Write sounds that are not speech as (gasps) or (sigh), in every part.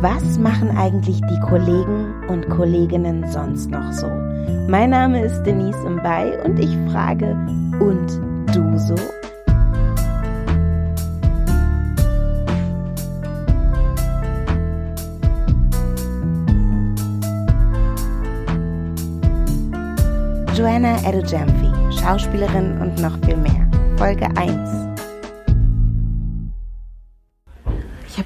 Was machen eigentlich die Kollegen und Kolleginnen sonst noch so? Mein Name ist Denise Mbay und ich frage, und du so? Joanna Edujamfi, Schauspielerin und noch viel mehr. Folge 1.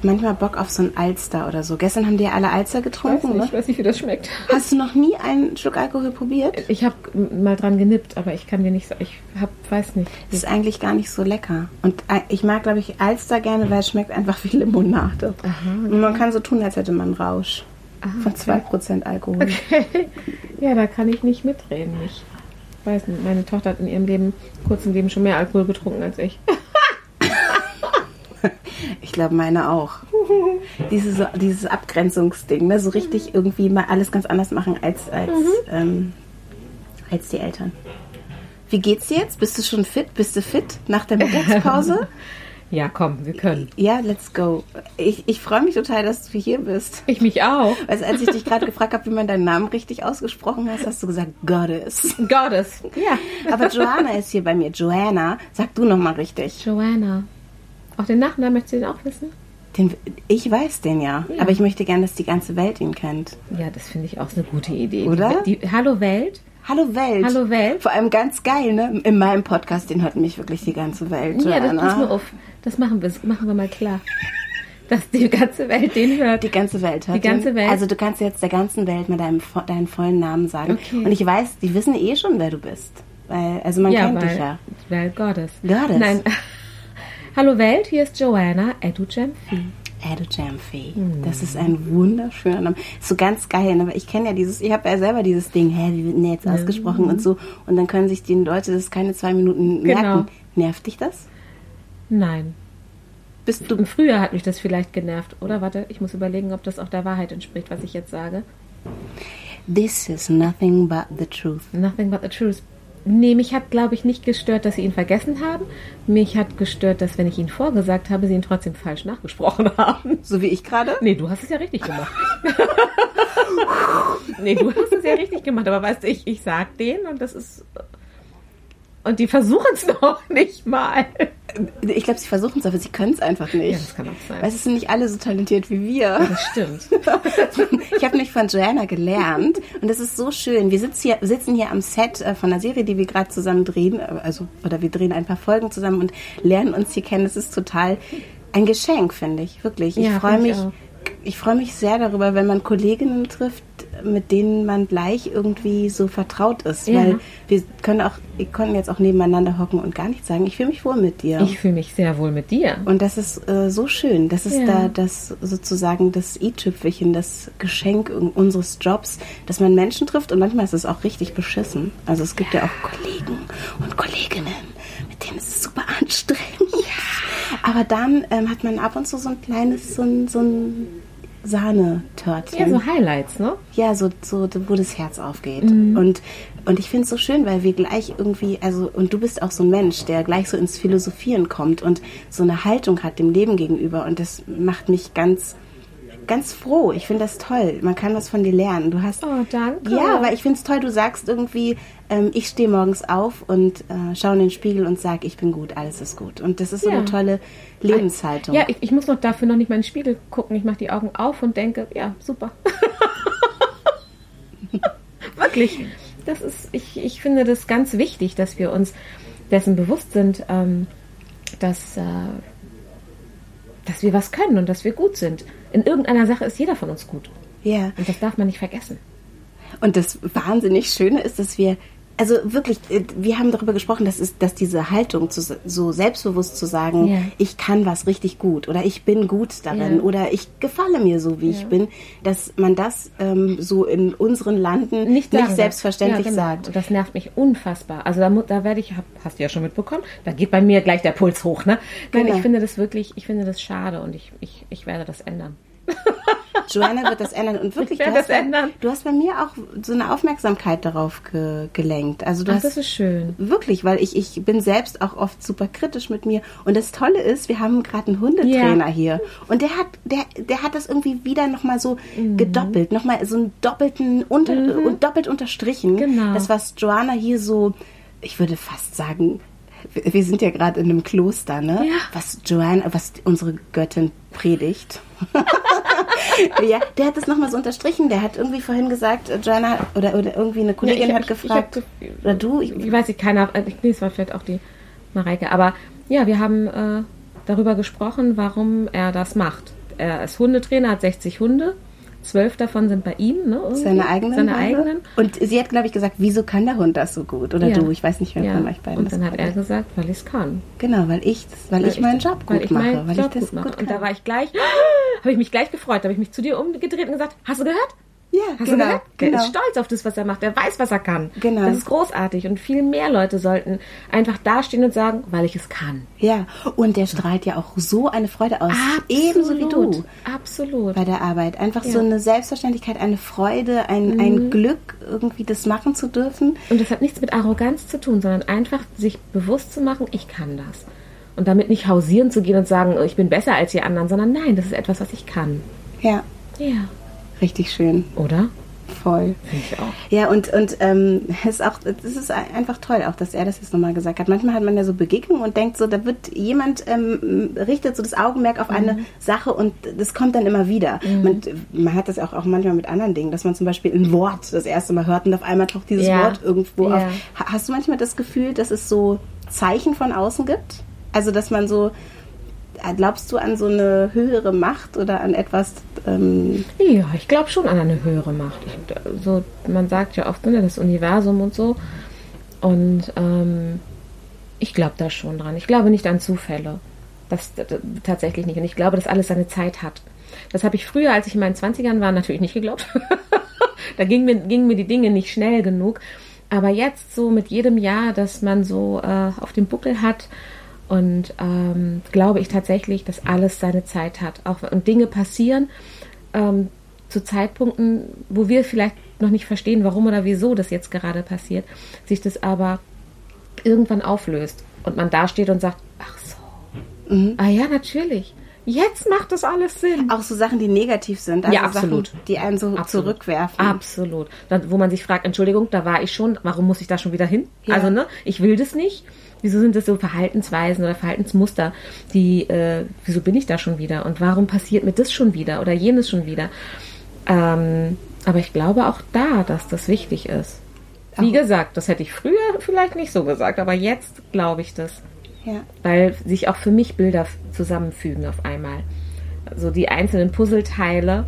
habe manchmal Bock auf so ein Alster oder so. Gestern haben die ja alle Alster getrunken. Ich weiß, nicht, ne? weiß nicht, wie das schmeckt. Hast du noch nie einen Schluck Alkohol probiert? Ich habe mal dran genippt, aber ich kann dir nicht sagen. Ich hab, weiß nicht. Das ist eigentlich gar nicht so lecker. Und äh, ich mag, glaube ich, Alster gerne, weil es schmeckt einfach wie Limonade. Und man kann so tun, als hätte man einen Rausch. Von 2% Alkohol. Okay. (laughs) Ja, da kann ich nicht mitreden. Ich weiß nicht. Meine Tochter hat in ihrem Leben, kurzen Leben schon mehr Alkohol getrunken als ich. (laughs) Ich glaube, meine auch. (laughs) Dieses, dieses Abgrenzungsding, ne? so richtig irgendwie mal alles ganz anders machen als, als, ähm, als die Eltern. Wie geht's dir jetzt? Bist du schon fit? Bist du fit nach der Mittagspause? (laughs) Ja, komm, wir können. ja, let's go. Ich, ich freue mich total, dass du hier bist. Ich mich auch. Also als ich dich gerade (laughs) gefragt habe, wie man deinen Namen richtig ausgesprochen hast, hast du gesagt Goddess. Goddess. Ja. Aber Joanna ist hier bei mir. Joanna, sag du nochmal richtig. Joanna. Auch den Nachnamen möchtest du den auch wissen? Den, ich weiß den ja, Ja. aber ich möchte gerne, dass die ganze Welt ihn kennt. Ja, das finde ich auch eine gute Idee. Oder? Die, die, Hallo Welt. Hallo Welt. Hallo Welt. Vor allem ganz geil, ne? In meinem Podcast, den hört mich wirklich die ganze Welt. Ja, das pass mal auf. Das machen wir, das machen wir mal klar. Dass die ganze Welt den hört. Die ganze Welt hört Die ganze den. Welt? Also du kannst jetzt der ganzen Welt mal deinen, vo- deinen vollen Namen sagen. Okay. Und ich weiß, die wissen eh schon, wer du bist. Weil, also man ja, kennt weil, dich ja. weil Goddess. Goddess. Nein. Hallo Welt, hier ist Joanna Edujamfi. Edu Jamfi. Hm. Das ist ein wunderschöner Name. So ganz geil, ne? Weil ich kenne ja dieses, ich habe ja selber dieses Ding, hä, wie wird denn jetzt ausgesprochen und so. Und dann können sich die Leute das keine zwei Minuten Genau. merken. Nervt dich das? Nein. Bist du Im Frühjahr hat mich das vielleicht genervt. Oder warte, ich muss überlegen, ob das auch der Wahrheit entspricht, was ich jetzt sage. This is nothing but the truth. Nothing but the truth. Nee, mich hat, glaube ich, nicht gestört, dass sie ihn vergessen haben. Mich hat gestört, dass, wenn ich ihn vorgesagt habe, sie ihn trotzdem falsch nachgesprochen (laughs) haben. So wie ich gerade? Nee, du hast es ja richtig gemacht. (laughs) nee, du hast es ja richtig gemacht, aber weißt du, ich, ich sag denen und das ist. Und die versuchen es (laughs) noch nicht mal. Ich glaube, sie versuchen es, aber sie können es einfach nicht. Ja, das kann auch sein. Weil es sind nicht alle so talentiert wie wir. Das stimmt. (laughs) Ich habe nämlich von Joanna gelernt und das ist so schön. Wir sitzen hier, sitzen hier am Set äh, von einer Serie, die wir gerade zusammen drehen, äh, also oder wir drehen ein paar Folgen zusammen und lernen uns hier kennen. Das ist total ein Geschenk, finde ich, wirklich. Ich Ja, freue mich, auch. Ich freue mich sehr darüber, wenn man Kolleginnen trifft, mit denen man gleich irgendwie so vertraut ist, Ja. weil wir können auch, wir konnten jetzt auch nebeneinander hocken und gar nichts sagen. Ich fühle mich wohl mit dir. Ich fühle mich sehr wohl mit dir. Und das ist äh, so schön. Das ist Ja. da das sozusagen das i-Tüpfelchen, das Geschenk un- unseres Jobs, dass man Menschen trifft und manchmal ist es auch richtig beschissen. Also es gibt ja, auch Kollegen und Kolleginnen, mit denen ist es super anstrengend. Aber dann ähm, hat man ab und zu so ein kleines, so ein, so ein Sahnetörtchen. Ja, so Highlights, ne? Ja, so, so wo das Herz aufgeht. Mhm. Und, und ich finde es so schön, weil wir gleich irgendwie, also, und du bist auch so ein Mensch, der gleich so ins Philosophieren kommt und so eine Haltung hat dem Leben gegenüber. Und das macht mich ganz, ganz froh. Ich finde das toll. Man kann was von dir lernen. Du hast. Oh, danke. Ja, weil ich finde es toll, du sagst irgendwie, ähm, ich stehe morgens auf und äh, schaue in den Spiegel und sage, ich bin gut, alles ist gut. Und das ist so Ja. eine tolle Lebenshaltung. Ja, ich, ich muss noch dafür noch nicht mal in den Spiegel gucken. Ich mache die Augen auf und denke, ja, super. (laughs) Wirklich. Das ist, ich, ich finde das ganz wichtig, dass wir uns dessen bewusst sind, ähm, dass, äh, dass wir was können und dass wir gut sind. In irgendeiner Sache ist jeder von uns gut. ja. Und das darf man nicht vergessen. Und das wahnsinnig Schöne ist, dass wir, also wirklich, äh, wir haben darüber gesprochen, dass, ist, dass diese Haltung, zu, so selbstbewusst zu sagen, Ja. ich kann was richtig gut oder ich bin gut darin Ja. oder ich gefalle mir so, wie ich bin, dass man das ähm, so in unseren Landen nicht, darf. selbstverständlich Ja, genau. sagt. Das nervt mich unfassbar. Also da, da werde ich, hab, hast du ja schon mitbekommen, da geht bei mir gleich der Puls hoch. Ne? Nein, Genau. ich finde das wirklich, ich finde das schade und ich, ich, ich werde das ändern. (laughs) Joanna wird das ändern. Und wirklich, Ich du werde hast, das bei, ändern. du hast bei mir auch so eine Aufmerksamkeit darauf ge gelenkt. Also du Ach, hast das ist schön. Wirklich, weil ich, ich bin selbst auch oft super kritisch mit mir. Und das Tolle ist, wir haben gerade einen Hundetrainer Ja. hier. Und der hat, der, der hat das irgendwie wieder nochmal so Mhm. gedoppelt, nochmal so einen doppelten unter, und doppelt unterstrichen. Genau. Das, was Joanna hier so, ich würde fast sagen, wir sind ja gerade in einem Kloster, ne? Ja. Was Joanna, was unsere Göttin predigt. (laughs) (laughs) ja, der hat das nochmal so unterstrichen. Der hat irgendwie vorhin gesagt, äh, Joanna, oder, oder irgendwie eine Kollegin ich- hat ich- gefragt, ich hab- oder du, ich, Ich weiß nicht, keiner, äh, nee, es war vielleicht auch die Mareike, aber ja, wir haben äh, darüber gesprochen, warum er das macht. Er ist Hundetrainer, hat 60 Hunde, zwölf davon sind bei ihm, ne? irgendwie. Seine eigenen. Seine Hunde. eigenen. Und sie hat, glaube ich, gesagt, wieso kann der Hund das so gut? Oder Ja. du, ich weiß nicht, wer Ja. von euch beiden Und das dann hat er gesagt, weil ich es kann. Genau, weil ich, weil ich meinen Job weil gut ich mache. weil Job ich das gut mache. gut und da war ich gleich, (gasps) habe ich mich gleich gefreut, habe ich mich zu dir umgedreht und gesagt, hast du gehört? Ja, Hast genau. Der genau. ist stolz auf das, was er macht. Der weiß, was er kann. Genau. Das ist großartig. Und viel mehr Leute sollten einfach dastehen und sagen, weil ich es kann. Ja, und der strahlt ja auch so eine Freude aus. Ebenso wie du. Absolut. bei der Arbeit. Einfach so Ja. Mhm. eine Selbstverständlichkeit, eine Freude, ein, ein Glück, irgendwie das machen zu dürfen. Und das hat nichts mit Arroganz zu tun, sondern einfach sich bewusst zu machen, ich kann das. Und damit nicht hausieren zu gehen und sagen, oh, ich bin besser als die anderen, sondern nein, das ist etwas, was ich kann. Ja, Ja. Richtig schön. Oder? Voll. Finde ich auch. Ja, und, und ähm, es ist auch, es ist einfach toll, auch dass er das jetzt nochmal gesagt hat. Manchmal hat man ja so Begegnungen und denkt so, da wird jemand ähm, richtet so das Augenmerk auf eine Sache und das kommt dann immer wieder. Man, man hat das auch, auch manchmal mit anderen Dingen, dass man zum Beispiel ein Wort das erste Mal hört und auf einmal taucht dieses Ja. Wort irgendwo Ja. auf. Ha- Hast du manchmal das Gefühl, dass es so Zeichen von außen gibt? Also, dass man so, glaubst du an so eine höhere Macht oder an etwas, ähm, Ja, ich glaube schon an eine höhere Macht. Ich, so, man sagt ja oft, ne, das Universum und so. Und ähm, ich glaube da schon dran. Ich glaube nicht an Zufälle. Das, das tatsächlich nicht. Und ich glaube, dass alles seine Zeit hat. Das habe ich früher, als ich in meinen 20ern war, natürlich nicht geglaubt. (laughs) da gingen mir, gingen mir die Dinge nicht schnell genug. Aber jetzt so mit jedem Jahr, dass man so äh, auf dem Buckel hat und ähm, glaube ich tatsächlich, dass alles seine Zeit hat. Auch und Dinge passieren ähm, zu Zeitpunkten, wo wir vielleicht noch nicht verstehen, warum oder wieso das jetzt gerade passiert, sich das aber irgendwann auflöst und man dasteht und sagt, ach so, ah ja, natürlich, jetzt macht das alles Sinn. auch so Sachen, die negativ sind? Also Ja, absolut. Sachen, die einen so Absolut. zurückwerfen. Absolut. Dann, wo man sich fragt, Entschuldigung, da war ich schon, warum muss ich da schon wieder hin? Ja. Also, ne, ich will das nicht. Wieso sind das so Verhaltensweisen oder Verhaltensmuster, die, äh, wieso bin ich da schon wieder? Und warum passiert mir das schon wieder oder jenes schon wieder? Ähm, aber ich glaube auch da, dass das wichtig ist. Wie Auch- gesagt, das hätte ich früher vielleicht nicht so gesagt, aber jetzt glaube ich das Ja. weil sich auch für mich Bilder zusammenfügen auf einmal. Also die einzelnen Puzzleteile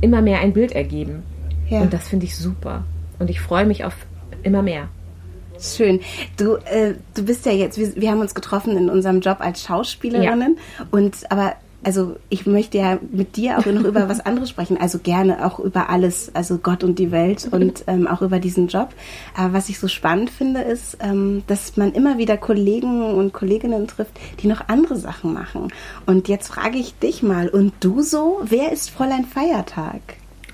immer mehr ein Bild ergeben. Ja. Und das finde ich super. Und ich freue mich auf immer mehr. Schön. Du, äh, du bist ja jetzt, wir, wir haben uns getroffen in unserem Job als Schauspielerinnen. Und aber, also ich möchte ja mit dir auch noch über was anderes sprechen. Also gerne auch über alles, also Gott und die Welt und (laughs) ähm, auch über diesen Job. Aber was ich so spannend finde, ist, ähm, dass man immer wieder Kollegen und Kolleginnen trifft, die noch andere Sachen machen. Und jetzt frage ich dich mal, und du so, wer ist Fräulein Feiertag?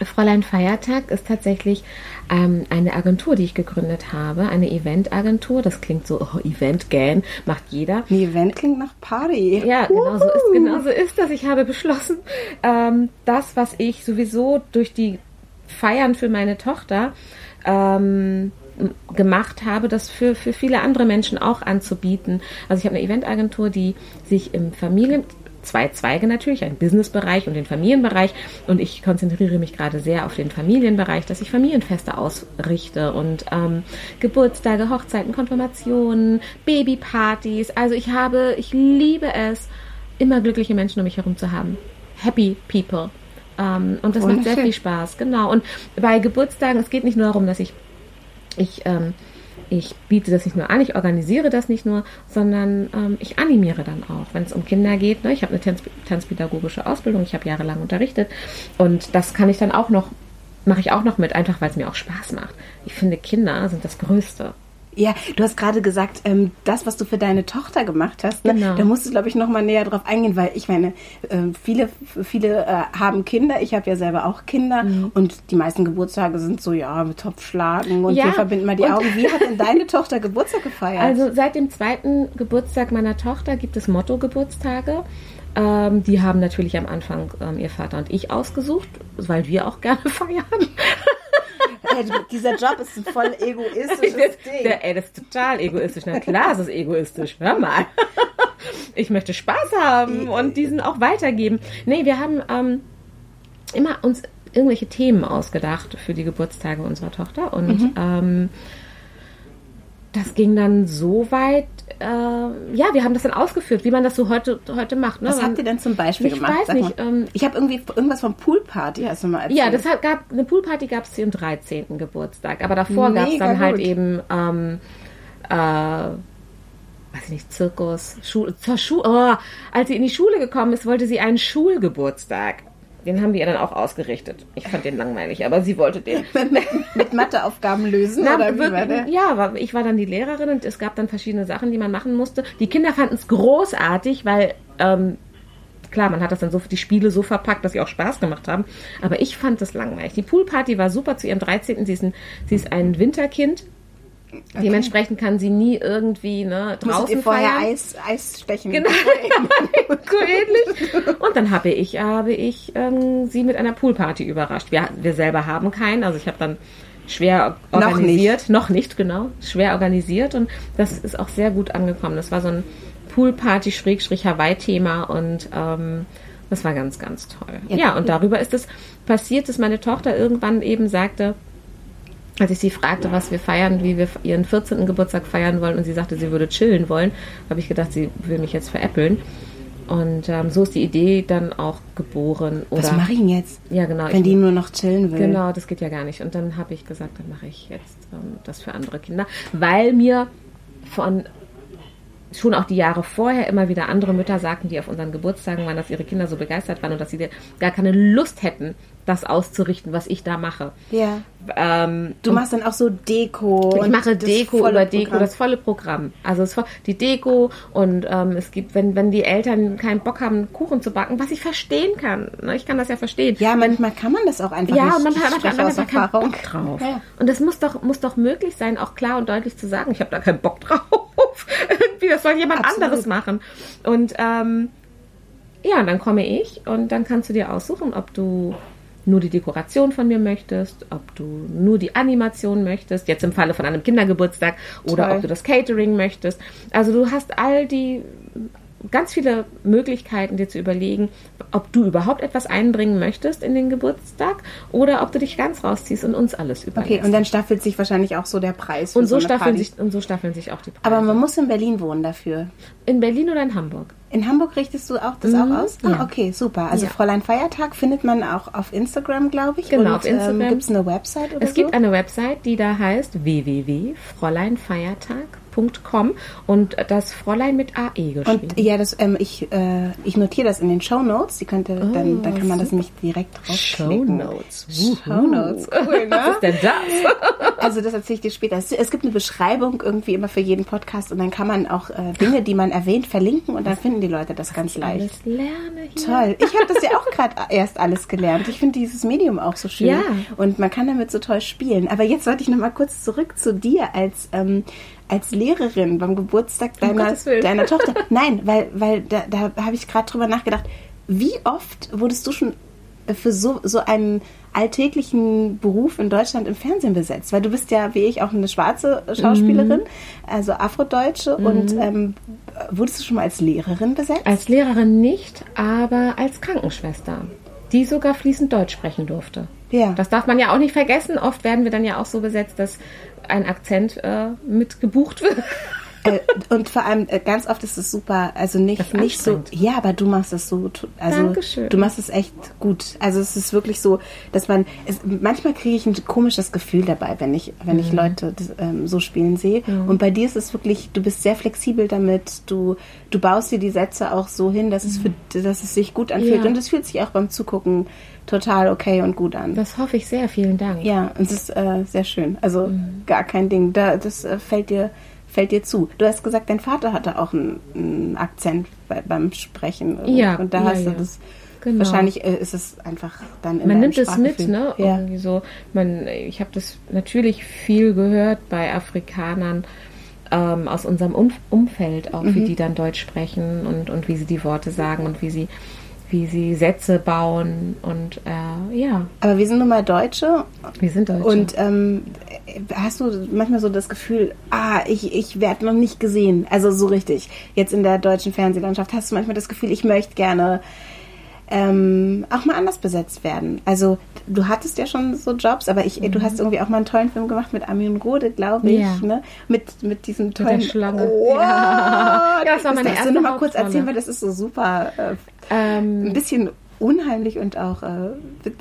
Fräulein Feiertag ist tatsächlich ähm, eine Agentur, die ich gegründet habe, eine Eventagentur. Das klingt so, oh, Event, gähn, macht jeder. Ein Event klingt nach Party. Ja, genau so ist, genau so ist das. Ich habe beschlossen, ähm, das, was ich sowieso durch die Feiern für meine Tochter ähm, gemacht habe, das für, für viele andere Menschen auch anzubieten. Also ich habe eine Eventagentur, die sich im Familien zwei Zweige natürlich, einen Businessbereich und den Familienbereich. Und ich konzentriere mich gerade sehr auf den Familienbereich, dass ich Familienfeste ausrichte und ähm, Geburtstage, Hochzeiten, Konfirmationen, Babypartys. Also ich habe, ich liebe es, immer glückliche Menschen um mich herum zu haben. Happy people. Ähm, und das macht sehr viel Spaß, genau. Und bei Geburtstagen, es geht nicht nur darum, dass ich ich, ähm, ich biete das nicht nur an, ich organisiere das nicht nur, sondern ähm, ich animiere dann auch, wenn es um Kinder geht. Ne? Ich habe eine Tanz tanzpädagogische Ausbildung, ich habe jahrelang unterrichtet und das kann ich dann auch noch, mache ich auch noch mit, einfach weil es mir auch Spaß macht. Ich finde, Kinder sind das Größte. Ja, du hast gerade gesagt, ähm, das, was du für deine Tochter gemacht hast, ne, Genau. da musst du, glaube ich, noch mal näher drauf eingehen, weil ich meine, ähm, viele, viele äh, haben Kinder. Ich habe ja selber auch Kinder Mhm. und die meisten Geburtstage sind so, ja, mit Topfschlagen und Ja, wir verbinden mal die Augen. Wie hat denn deine Tochter Geburtstag gefeiert? Also seit dem zweiten Geburtstag meiner Tochter gibt es Motto-Geburtstage. Ähm, die haben natürlich am Anfang ähm, ihr Vater und ich ausgesucht, weil wir auch gerne (laughs) feiern. Dieser Job ist ein voll egoistisches Ding. Der, ey, das ist total egoistisch. Na klar, es ist egoistisch. Hör mal. Ich möchte Spaß haben und diesen auch weitergeben. Nee, wir haben ähm, immer uns irgendwelche Themen ausgedacht für die Geburtstage unserer Tochter und Mhm. ähm, das ging dann so weit, äh, ja, wir haben das dann ausgeführt, wie man das so heute, heute macht. Ne? Was habt ihr denn zum Beispiel Ich gemacht? weiß Sag nicht, mal. ähm, ich habe irgendwie irgendwas vom Poolparty, hast du mal erzählt. Ja, das hat, gab eine Poolparty gab es ihrem 13. Geburtstag, aber davor gab es dann halt gut. eben ähm, äh, weiß ich nicht, Zirkus, Schul zur Schu oh, als sie in die Schule gekommen ist, wollte sie einen Schulgeburtstag. Den haben wir ihr dann auch ausgerichtet. Ich fand den langweilig, aber sie wollte den. (laughs) mit Matheaufgaben lösen Na, oder wie war der? ja, ich war dann die Lehrerin und es gab dann verschiedene Sachen, die man machen musste. Die Kinder fanden es großartig, weil ähm, klar, man hat das dann so die Spiele so verpackt, dass sie auch Spaß gemacht haben. Aber ich fand das langweilig. Die Poolparty war super zu ihrem 13. Sie ist ein, sie ist ein Winterkind. Dementsprechend kann sie nie irgendwie ne, Musstet draußen ihr vorher feiern. Eis, Eis stechen? Genau. (laughs) (laughs) so ähnlich. Und dann habe ich, habe ich ähm, sie mit einer Poolparty überrascht. Wir, wir selber haben keinen, also ich habe dann schwer Noch organisiert. Noch nicht. genau. Schwer organisiert und das ist auch sehr gut angekommen. Das war so ein Poolparty-Hawaii-Thema und ähm, das war ganz, ganz toll. Ja, Ja, und darüber ist es passiert, dass meine Tochter irgendwann eben sagte, als ich sie fragte, was wir feiern, wie wir ihren 14. Geburtstag feiern wollen und sie sagte, sie würde chillen wollen, habe ich gedacht, sie will mich jetzt veräppeln. Und ähm, so ist die Idee dann auch geboren. Oder, Was mache ich denn jetzt, Ja, genau. wenn ich- die nur noch chillen will? Genau, das geht ja gar nicht. Und dann habe ich gesagt, dann mache ich jetzt ähm, das für andere Kinder, weil mir von schon auch die Jahre vorher immer wieder andere Mütter sagten, die auf unseren Geburtstagen waren, dass ihre Kinder so begeistert waren und dass sie gar keine Lust hätten, das auszurichten, was ich da mache. Ja. Ähm, Du machst dann auch so Deko. ich mache Deko über Deko, Programm. das volle Programm. Also es, die Deko und ähm, es gibt, wenn, wenn die Eltern keinen Bock haben, Kuchen zu backen, was ich verstehen kann. Ne? Ich kann das ja verstehen. Ja, manchmal kann man das auch einfach Ja, nicht. und man hat einfach keinen. Bock drauf. Ja. Und das muss doch, muss doch möglich sein, auch klar und deutlich zu sagen, ich habe da keinen Bock (laughs) drauf. Irgendwie, das soll jemand Absolut. anderes machen. Und ähm, ja, und dann komme ich und dann kannst du dir aussuchen, ob du nur die Dekoration von mir möchtest, ob du nur die Animation möchtest, jetzt im Falle von einem Kindergeburtstag, oder Toll. ob du das Catering möchtest. Also du hast all die ganz viele Möglichkeiten, dir zu überlegen, ob du überhaupt etwas einbringen möchtest in den Geburtstag oder ob du dich ganz rausziehst und uns alles überlässt. Okay, und dann staffelt sich wahrscheinlich auch so der Preis. für und so, eine staffeln Party. sich und so staffeln sich auch die Preise. Aber man muss in Berlin wohnen dafür. in Berlin oder in Hamburg? In Hamburg richtest du auch das Mhm, auch aus? Ah, ja. okay, super. Also Ja. Fräulein Feiertag findet man auch auf Instagram, glaube ich. Genau, Und, auf Instagram. Ähm, Gibt es eine Website oder Es so? gibt eine Website, die da heißt www.fräuleinfeiertag.com und das Fräulein mit AE geschrieben. Und ja, das, ähm, ich, äh, ich notiere das in den Show Notes. Die könnte, dann, dann kann man das nämlich direkt draufklicken. Shownotes. Shownotes, cool, ne? Was ist denn das? (laughs) Also das erzähle ich dir später. Es, es gibt eine Beschreibung irgendwie immer für jeden Podcast und dann kann man auch äh, Dinge, die man erwähnt, verlinken und dann finden die Leute das ganz leicht. Alles lerne hier. Toll. Ich habe das ja auch (laughs) gerade erst alles gelernt. Ich finde dieses Medium auch so schön. Ja. Und man kann damit so toll spielen. Aber jetzt wollte ich noch mal kurz zurück zu dir als, ähm, als Lehrerin beim Geburtstag deiner, Willen. deiner Tochter. (laughs) Nein, weil, weil da, da habe ich gerade drüber nachgedacht. Wie oft wurdest du schon für so, so einen alltäglichen Beruf in Deutschland im Fernsehen besetzt? Weil du bist ja, wie ich, auch eine schwarze Schauspielerin, also Afrodeutsche. Und ähm, wurdest du schon mal als Lehrerin besetzt? Als Lehrerin nicht, aber als Krankenschwester, die sogar fließend Deutsch sprechen durfte. Ja. Das darf man ja auch nicht vergessen. Oft werden wir dann ja auch so besetzt, dass ein Akzent äh, mit gebucht wird. Äh, und vor allem äh, ganz oft ist es super, also nicht, nicht so, ja, aber du machst es so, also Dankeschön. du machst es echt gut. Also es ist wirklich so, dass man, es, manchmal kriege ich ein komisches Gefühl dabei, wenn ich, wenn Mhm. ich Leute das, ähm, so spielen sehe. Und bei dir ist es wirklich, du bist sehr flexibel damit, du, du baust dir die Sätze auch so hin, dass es für, dass es sich gut anfühlt Mhm. Ja. und es fühlt sich auch beim Zugucken total okay und gut an. Das hoffe ich sehr. Vielen Dank. Ja, und es ist äh, sehr schön. Also Mhm. gar kein Ding. Da, das äh, fällt dir fällt dir zu. Du hast gesagt, dein Vater hatte auch einen, einen Akzent bei, beim Sprechen. oder? Ja, Und da ja, hast du ja. das. Genau. Wahrscheinlich äh, ist es einfach dann in man nimmt es mit, ne? Ja. Irgendwie so. Man, ich habe das natürlich viel gehört bei Afrikanern ähm, aus unserem um Umfeld, auch Mhm. wie die dann Deutsch sprechen und, und wie sie die Worte sagen und wie sie, wie sie Sätze bauen und äh, ja, Aber wir sind nun mal Deutsche wir sind Deutsche. und ähm, hast du manchmal so das Gefühl, ah, ich, ich werde noch nicht gesehen. Also so richtig. Jetzt in der deutschen Fernsehlandschaft hast du manchmal das Gefühl, ich möchte gerne ähm, auch mal anders besetzt werden. Also du hattest ja schon so Jobs, aber ich, du hast irgendwie auch mal einen tollen Film gemacht mit Armin Rode, glaube ich, Mhm. Ja. ne? Mit, mit diesem der tollen Schlange. Oh, Ja. (laughs) Ja, das war meine darfst erste du noch mal kurz erzählen, weil das ist so super, äh, ähm, ein bisschen unheimlich und auch äh,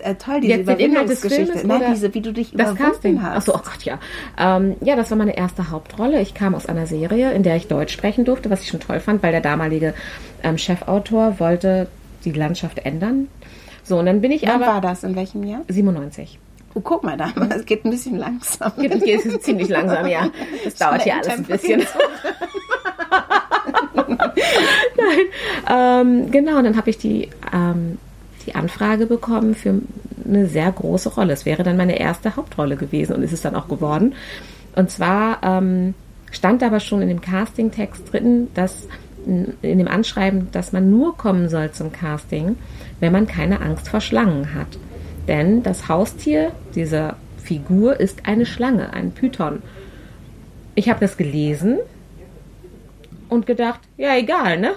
äh, toll, diese Jetzt Überwindungsgeschichte. Nein, diese, wie du dich das überwunden Casting. hast. Achso, oh Gott, ja. Ähm, ja, das war meine erste Hauptrolle. Ich kam aus einer Serie, in der ich Deutsch sprechen durfte, was ich schon toll fand, weil der damalige ähm, Chefautor wollte die Landschaft ändern. So, und dann bin ich Wann aber war das? In welchem Jahr? 97. Oh, guck mal da, (laughs) es geht ein bisschen langsam. Geht, geht ziemlich langsam, ja. (laughs) Das dauert hier alles ein bisschen. (laughs) Nein, ähm, genau, und dann habe ich die, ähm, die Anfrage bekommen für eine sehr große Rolle. Es wäre dann meine erste Hauptrolle gewesen und ist es dann auch geworden. Und zwar ähm, stand aber schon in dem Casting-Text drin, dass in dem Anschreiben, dass man nur kommen soll zum Casting, wenn man keine Angst vor Schlangen hat. Denn das Haustier dieser Figur ist eine Schlange, ein Python. Ich habe das gelesen und gedacht, ja egal, ne?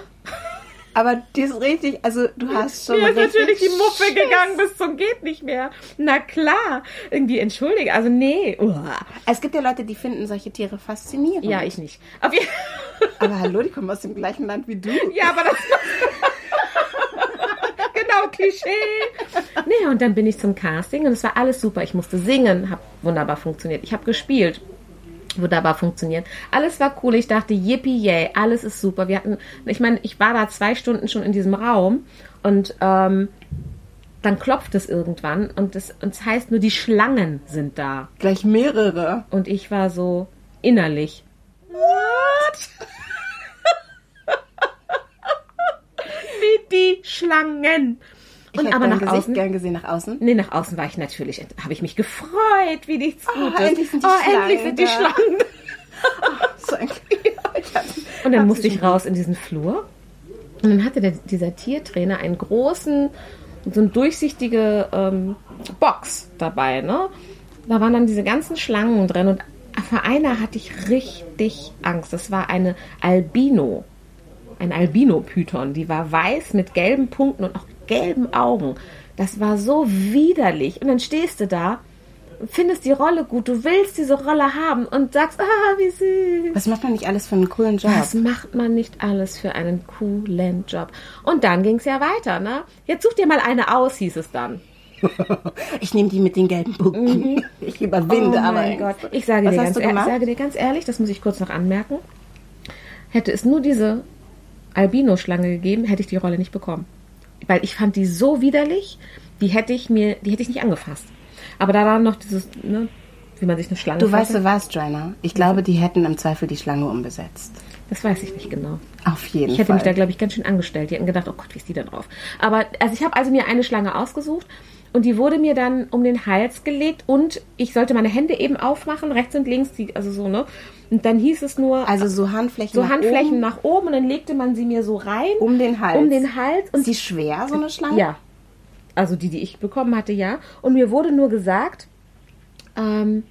Aber die ist richtig, also du hast schon Mir ist natürlich die Muffe Schiss. gegangen bis zum geht nicht mehr. Na klar, irgendwie entschuldige, also nee. Uah. Es gibt ja Leute, die finden solche Tiere faszinierend. Ja, ich nicht. Jeden (laughs) Aber hallo, die kommen aus dem gleichen Land wie du. Ja, aber das. (laughs) (laughs) genau, Klischee. Nee, und dann bin ich zum Casting und es war alles super. Ich musste singen, hat wunderbar funktioniert. Ich habe gespielt. Wunderbar funktioniert. Alles war cool. Ich dachte, yippie yay, alles ist super. Wir hatten, ich meine, ich war da zwei Stunden schon in diesem Raum und ähm, dann klopft es irgendwann und es, und es heißt nur, die Schlangen sind da. Gleich mehrere. Und ich war so innerlich. What? (laughs) Wie die Schlangen. Ich Und aber dein nach Gesicht außen. gern gesehen nach außen. Nee, nach außen war ich natürlich, habe ich mich gefreut, wie nichts Gutes. endlich sind die oh, endlich Schlangen sind die. Schlangen. (laughs) So ein Und dann musste ich raus in diesen Flur. Und dann hatte der, dieser Tiertrainer einen großen, so eine durchsichtige ähm, Box dabei. Ne? Da waren dann diese ganzen Schlangen drin. Und vor einer hatte ich richtig Angst. Das war eine Albino. Ein Albino-Python. Die war weiß mit gelben Punkten und auch gelben Augen. Das war so widerlich. Und dann stehst du da, findest die Rolle gut, du willst diese Rolle haben und sagst, ah, wie süß. Was macht man nicht alles für einen coolen Job? Was macht man nicht alles für einen coolen Job? Und dann ging es ja weiter, ne? Jetzt such dir mal eine aus, hieß es dann. (laughs) Ich nehme die mit den gelben Punkten. Ich überwinde oh aber. mein Gott. Ich sage, Was dir ganz ehrlich, ich sage dir ganz ehrlich, das muss ich kurz noch anmerken. Hätte es nur diese Albino-Schlange gegeben, hätte ich die Rolle nicht bekommen. Weil ich fand die so widerlich, die hätte ich mir, die hätte ich nicht angefasst. Aber da dann noch dieses, ne, wie man sich eine Schlange Du weißt du was, Joanna? Ich glaube, die hätten im Zweifel die Schlange umbesetzt. das weiß ich nicht genau. Auf jeden Ich hätte Fall. mich da, glaube ich, ganz schön angestellt. Die hätten gedacht, oh Gott, wie ist die da drauf? Aber also ich habe also mir eine Schlange ausgesucht und die wurde mir dann um den Hals gelegt und ich sollte meine Hände eben aufmachen, rechts und links, die, also so, ne? Und dann hieß es nur, also so Handflächen so nach Handflächen oben, nach oben und dann legte man sie mir so rein. um den Hals. Um den Hals. Ist Und die schwer, so eine Schlange? ja. Also die, die ich bekommen hatte, ja. Und mir wurde nur gesagt, ähm,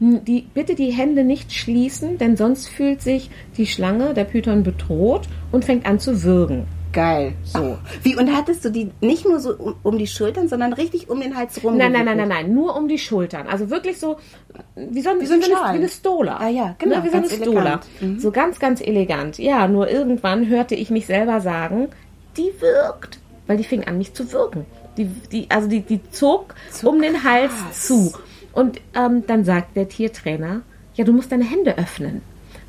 die, bitte die Hände nicht schließen, denn sonst fühlt sich die Schlange, der Python, bedroht und fängt an zu würgen. Geil. So. Wie, und hattest du die nicht nur so um, um die Schultern, sondern richtig um den Hals rum? Nein, nein, nein, nein, nein, nur um die Schultern. Also wirklich so wie so, ein, Wie so ein wie eine, Schal. wie eine Stola. Ah ja, genau, Ne, wie so eine ganz Stola. Mhm. So ganz, ganz elegant. Ja, nur irgendwann hörte ich mich selber sagen, die wirkt. Weil die fing an, mich zu wirken. Die, die, also die, die zog So um den Hals zu. Und ähm, dann sagt der Tiertrainer, ja, du musst deine Hände öffnen.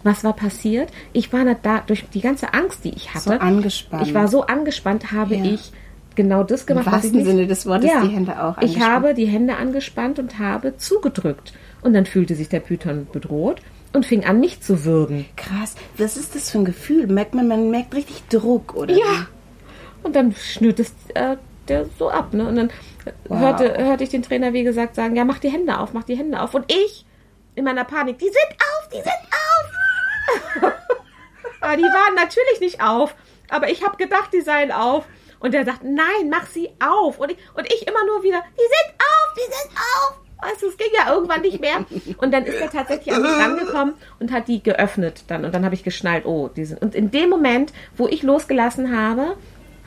Was war passiert? Ich war da durch die ganze Angst, die ich hatte. So angespannt. Ich war so angespannt, habe Ja. ich genau das gemacht, was ich wahrsten Sinne des Wortes ja, die Hände auch Ich angespannt. habe die Hände angespannt und habe zugedrückt. Und dann fühlte sich der Python bedroht und fing an, mich zu würgen. Krass. Was ist das für ein Gefühl? Merkt man, man merkt richtig Druck, oder? Ja. Und dann schnürt es äh, der so ab. Ne? Und dann Wow. hörte, hörte ich den Trainer, wie gesagt, sagen, ja, mach die Hände auf, mach die Hände auf. Und ich, in meiner Panik, die sind auf, die sind auf. (laughs) aber die waren natürlich nicht auf. Aber ich habe gedacht, die seien auf. Und der sagt, nein, mach sie auf. Und ich, und ich immer nur wieder, die sind auf, die sind auf. Weißt du, es ging ja irgendwann nicht mehr. Und dann ist er tatsächlich an mich rangekommen und hat die geöffnet dann. Und dann habe ich geschnallt, oh, die sind. Und in dem Moment, wo ich losgelassen habe,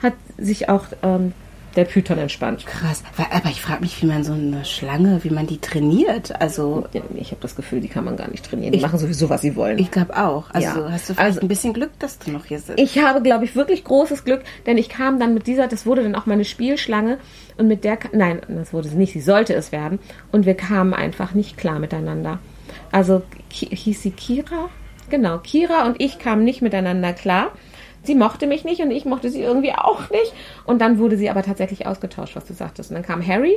hat sich auch ähm, der Python entspannt. Krass. Aber ich frage mich, wie man so eine Schlange, wie man die trainiert. Also, Ja, Ich habe das Gefühl, die kann man gar nicht trainieren. Die machen sowieso, was sie wollen. ich glaube auch. Also, Ja. hast du vielleicht Also- ein bisschen Glück, dass du noch hier sitzt. Ich habe, glaube ich, wirklich großes Glück, denn ich kam dann mit dieser, das wurde dann auch meine Spielschlange und mit der, nein, das wurde sie nicht, sie sollte es werden und wir kamen einfach nicht klar miteinander. Also hieß sie Kira? Genau, Kira und ich kamen nicht miteinander klar. Sie mochte mich nicht und ich mochte sie irgendwie auch nicht. Und dann wurde sie aber tatsächlich ausgetauscht, was du sagtest. Und dann kam Harry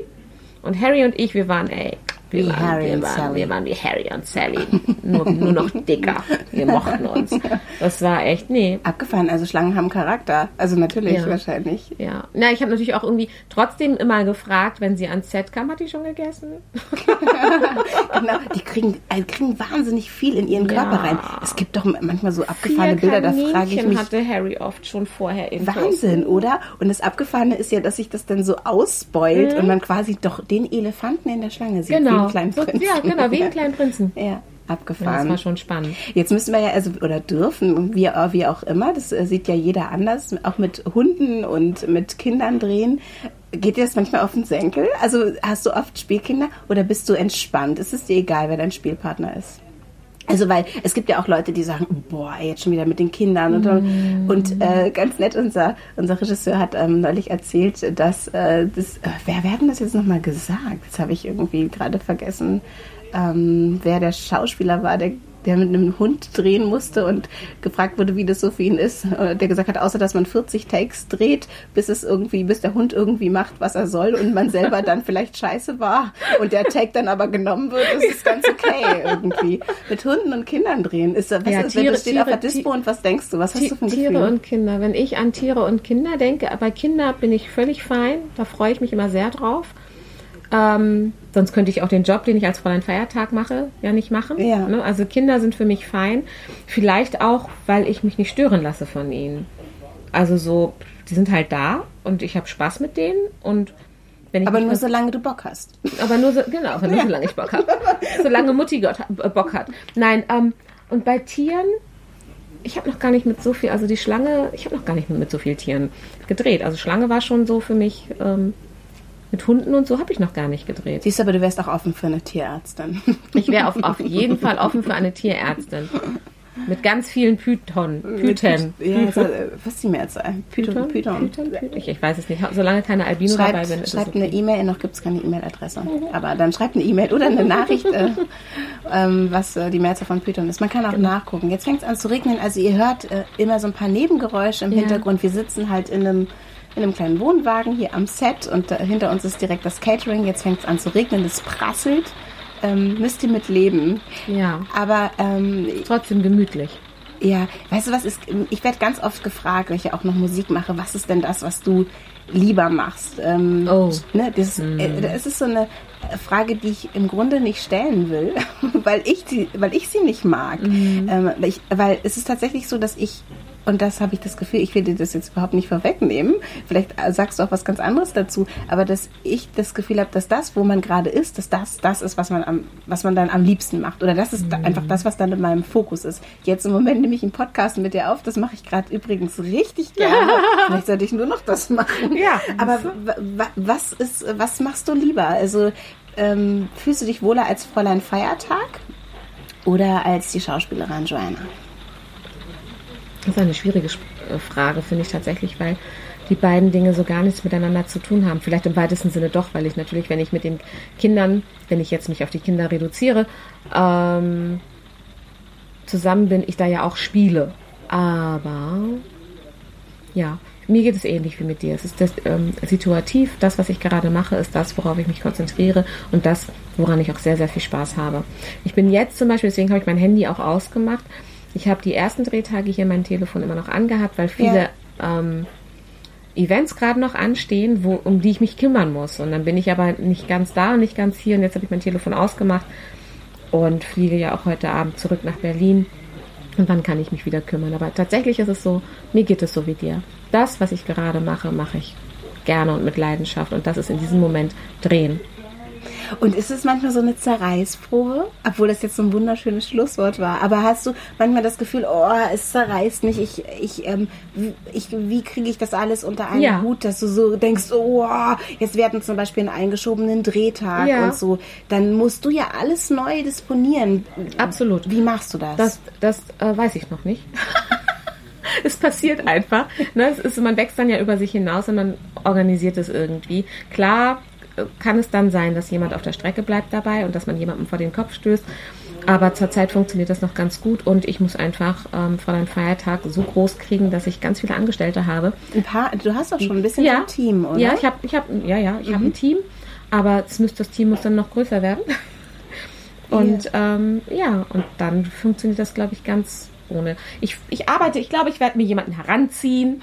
und Harry und ich, wir waren, ey, wir, Wie waren, Harry wir, und waren, Sally. wir waren wie Harry und Sally. Nur, nur noch dicker. Wir mochten uns. Das war echt, nee, Abgefahren. Also, Schlangen haben Charakter. Also, natürlich, Ja. wahrscheinlich. Ja, na, ich habe natürlich auch irgendwie trotzdem immer gefragt, wenn sie ans Set kam, hat die schon gegessen? (laughs) Genau. Die kriegen, äh, kriegen wahnsinnig viel in ihren Ja. Körper rein. Es gibt doch manchmal so abgefahrene Vier Bilder, da frage ich Kaninchen mich. hatte Harry oft schon vorher in Wahnsinn, oder? Und das Abgefahrene ist ja, dass sich das dann so ausbeult und man quasi doch den Elefanten in der Schlange sieht. Mhm. Genau. einen kleinen Prinzen. ja, genau, wie einen (laughs) kleinen Prinzen. Ja, Ja, das abgefahren. war schon spannend. Jetzt müssen wir ja, also, oder dürfen, wie, wie auch immer, das äh, sieht ja jeder anders, auch mit Hunden und mit Kindern drehen. Geht dir das manchmal auf den Senkel? Also hast du oft Spielkinder oder bist du entspannt? Ist es dir egal, wer dein Spielpartner ist? Also weil es gibt ja auch Leute, die sagen, boah, jetzt schon wieder mit den Kindern und, Mm. und äh, ganz nett unser unser Regisseur hat ähm, neulich erzählt, dass äh, das äh, wer wer hat denn das jetzt nochmal gesagt? Jetzt habe ich irgendwie gerade vergessen, ähm, wer der Schauspieler war, der der mit einem Hund drehen musste und gefragt wurde, wie das so für ihn ist. Äh, Der gesagt hat, außer dass man 40 Takes dreht, bis es irgendwie, bis der Hund irgendwie macht, was er soll und man selber dann vielleicht scheiße war und der Take dann aber genommen wird, ist es ganz okay irgendwie. Mit Hunden und Kindern drehen ist was Ja, ist, wenn Tiere- das steht auf der Tiere- Dispo und was denkst du? Was hast du für ein Tiere Gefühl? und Kinder. Wenn ich an Tiere und Kinder denke, bei Kindern bin ich völlig fein. Da freue ich mich immer sehr drauf. Ähm, sonst könnte ich auch den Job, den ich als Fräulein Feiertag mache, ja nicht machen. Ja. Ne? Also Kinder sind für mich fein. Vielleicht auch, weil ich mich nicht stören lasse von ihnen. Also so, die sind halt da und ich habe Spaß mit denen und wenn ich aber nur solange du Bock hast. aber nur so, genau, aber nur solange ich Bock habe. solange Mutti Gott, äh, Bock hat. Nein, ähm, und bei Tieren, ich habe noch gar nicht mit so viel, also die Schlange, ich habe noch gar nicht mit, mit so vielen Tieren gedreht. Also Schlange war schon so für mich, ähm, mit Hunden und so habe ich noch gar nicht gedreht. Siehst du, aber du wärst auch offen für eine Tierärztin. Ich wäre auf, auf jeden Fall offen für eine Tierärztin. Mit ganz vielen Python. Python. Ja, also, äh, was ist die Mehrzahl? Python. Python. Python? Ich, ich weiß es nicht. Solange keine Albino dabei Schreibt, sind, ist es schreibt okay. eine E-Mail, noch gibt es keine E-Mail-Adresse. Aber dann schreibt eine E-Mail oder eine Nachricht, äh, ähm, was äh, die Mehrzahl von Python ist. Man kann auch Genau. nachgucken. Jetzt fängt es an zu regnen. Also ihr hört äh, immer so ein paar Nebengeräusche im Ja. Hintergrund. Wir sitzen halt in einem, in einem kleinen Wohnwagen hier am Set und hinter uns ist direkt das Catering. Jetzt fängt es an zu regnen, es prasselt. Ähm, müsst ihr mit leben. Ja, Aber ähm, trotzdem gemütlich. ja, weißt du was ist, ich werde ganz oft gefragt, weil ich ja auch noch Musik mache, was ist denn das, was du lieber machst? Ähm, Oh. ne, das, äh, das ist so eine Frage, die ich im Grunde nicht stellen will, (laughs) weil ich sie, weil ich sie nicht mag. Ähm, weil, ich, weil es ist tatsächlich so, dass ich und das habe ich das Gefühl, ich will dir das jetzt überhaupt nicht vorwegnehmen, vielleicht sagst du auch was ganz anderes dazu, aber dass ich das Gefühl habe, dass das, wo man gerade ist, dass das das ist, was man, am, was man dann am liebsten macht. Oder das ist mhm. einfach das, was dann in meinem Fokus ist. Jetzt im Moment nehme ich einen Podcast mit dir auf, das mache ich gerade übrigens richtig gerne. (laughs) vielleicht sollte ich nur noch das machen. Ja. Aber was ist, was machst du lieber? Also ähm, fühlst du dich wohler als Fräulein Feiertag oder als die Schauspielerin Joanna? Das ist eine schwierige äh, Frage, finde ich tatsächlich, weil die beiden Dinge so gar nichts miteinander zu tun haben. Vielleicht im weitesten Sinne doch, weil ich natürlich, wenn ich mit den Kindern, wenn ich jetzt mich auf die Kinder reduziere, ähm, zusammen bin, ich da ja auch spiele. Aber ja, mir geht es ähnlich wie mit dir. Es ist das, ähm, situativ, das, was ich gerade mache, ist das, worauf ich mich konzentriere und das, woran ich auch sehr, sehr viel Spaß habe. Ich bin jetzt zum Beispiel, deswegen habe ich mein Handy auch ausgemacht, ich habe die ersten Drehtage hier mein Telefon immer noch angehabt, weil viele ja. ähm, Events gerade noch anstehen, wo, um die ich mich kümmern muss. Und dann bin ich aber nicht ganz da und nicht ganz hier. Und jetzt habe ich mein Telefon ausgemacht und fliege ja auch heute Abend zurück nach Berlin. Und dann kann ich mich wieder kümmern. Aber tatsächlich ist es so, mir geht es so wie dir. Das, was ich gerade mache, mache ich gerne und mit Leidenschaft. Und das ist in diesem Moment Drehen. Und ist es manchmal so eine Zerreißprobe? Obwohl das jetzt so ein wunderschönes Schlusswort war. Aber hast du manchmal das Gefühl, oh, es zerreißt mich, ich, ich, ähm, ich wie kriege ich das alles unter einen ja. Hut, dass du so denkst, oh, jetzt werden zum Beispiel einen eingeschobenen Drehtag ja. und so. Dann musst du ja alles neu disponieren. Absolut. Wie machst du das? Das, das äh, weiß ich noch nicht. (laughs) es passiert einfach. Ne? Es ist, man wächst dann ja über sich hinaus und man organisiert es irgendwie. Klar kann es dann sein, dass jemand auf der Strecke bleibt dabei und dass man jemandem vor den Kopf stößt. Aber zurzeit funktioniert das noch ganz gut und ich muss einfach ähm, vor einem Feiertag so groß kriegen, dass ich ganz viele Angestellte habe. Ein paar, du hast doch schon ein bisschen ja, ein Team, oder? Ja, ich habe, ich habe, ja, ja, ich mhm. habe ein Team, aber es müsste, das Team muss dann noch größer werden. (laughs) Und yeah. ähm, ja, und dann funktioniert das, glaube ich, ganz ohne. Ich, ich arbeite, ich glaube, ich werde mir jemanden heranziehen.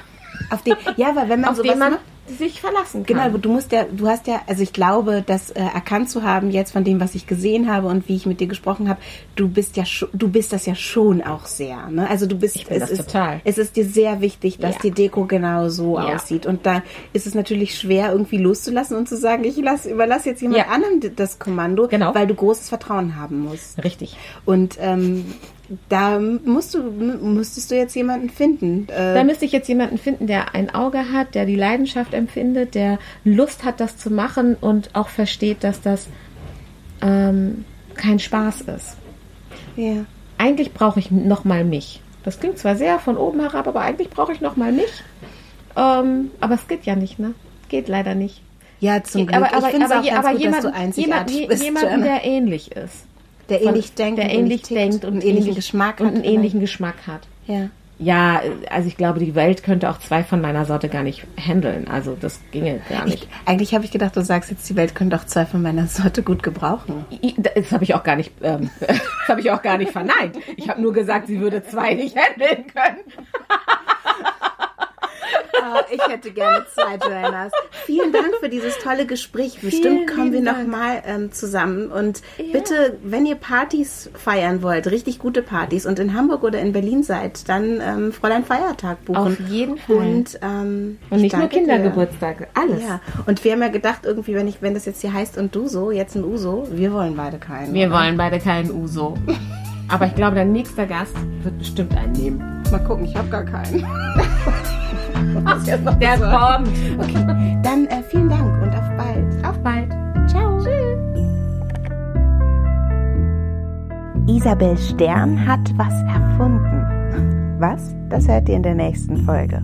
Auf den, ja, weil wenn man auf den man, macht, sich verlassen kann. Genau, du musst ja, du hast ja, also ich glaube, das äh, erkannt zu haben jetzt von dem, was ich gesehen habe und wie ich mit dir gesprochen habe, du bist ja, du bist das ja schon auch sehr. Ne? Also du bist, ich es das ist, total. Es ist dir sehr wichtig, dass ja. die Deko genau so ja. aussieht und da ist es natürlich schwer irgendwie loszulassen und zu sagen, ich lass, überlasse jetzt jemand ja. anderem das Kommando, genau. weil du großes Vertrauen haben musst. Richtig. Und ähm, da musst du, müsstest du jetzt jemanden finden. Äh da müsste ich jetzt jemanden finden, der ein Auge hat, der die Leidenschaft empfindet, der Lust hat, das zu machen und auch versteht, dass das ähm, kein Spaß ist. Ja. Eigentlich brauche ich noch mal mich. Das klingt zwar sehr von oben herab, aber eigentlich brauche ich noch mal mich. Ähm, aber es geht ja nicht, ne? Geht leider nicht. Ja, zum Glück. Aber, aber, ich aber, aber, aber gut, jemand, jemand, jemanden, der ähnlich ist der ähnlich von, denkt, der ähnlich denkt und, einen ähnlichen Geschmack und einen ähnlichen Geschmack hat. Ja. Ja, also ich glaube, die Welt könnte auch zwei von meiner Sorte gar nicht handeln. Also das ginge gar nicht. Ich, eigentlich habe ich gedacht, du sagst jetzt, die Welt könnte auch zwei von meiner Sorte gut gebrauchen. Das habe ich auch gar nicht, ähm, das (laughs) habe ich auch gar nicht verneint. Ich habe nur gesagt, sie würde zwei nicht handeln können. (laughs) Ich hätte gerne zwei Joannas. Vielen Dank für dieses tolle Gespräch. Bestimmt kommen wir nochmal ähm, zusammen. Und ja. bitte, wenn ihr Partys feiern wollt, richtig gute Partys und in Hamburg oder in Berlin seid, dann ähm, Fräulein Feiertag buchen. Auf jeden Fall. Und, ähm, und nicht nur Kindergeburtstage, alles. Ja. Und wir haben ja gedacht, irgendwie, wenn, ich, wenn das jetzt hier heißt und du so, jetzt ein Uso, wir wollen beide keinen. Wir oder? wollen beide keinen Uso. (laughs) Aber ich glaube, dein nächster Gast wird bestimmt einen nehmen. Mal gucken, ich habe gar keinen. (laughs) (laughs) Der kommt. Okay, dann äh, vielen Dank und auf bald. Auf bald. Ciao. Tschüss. Isabel Stern hat was erfunden. Was? Das hört ihr in der nächsten Folge.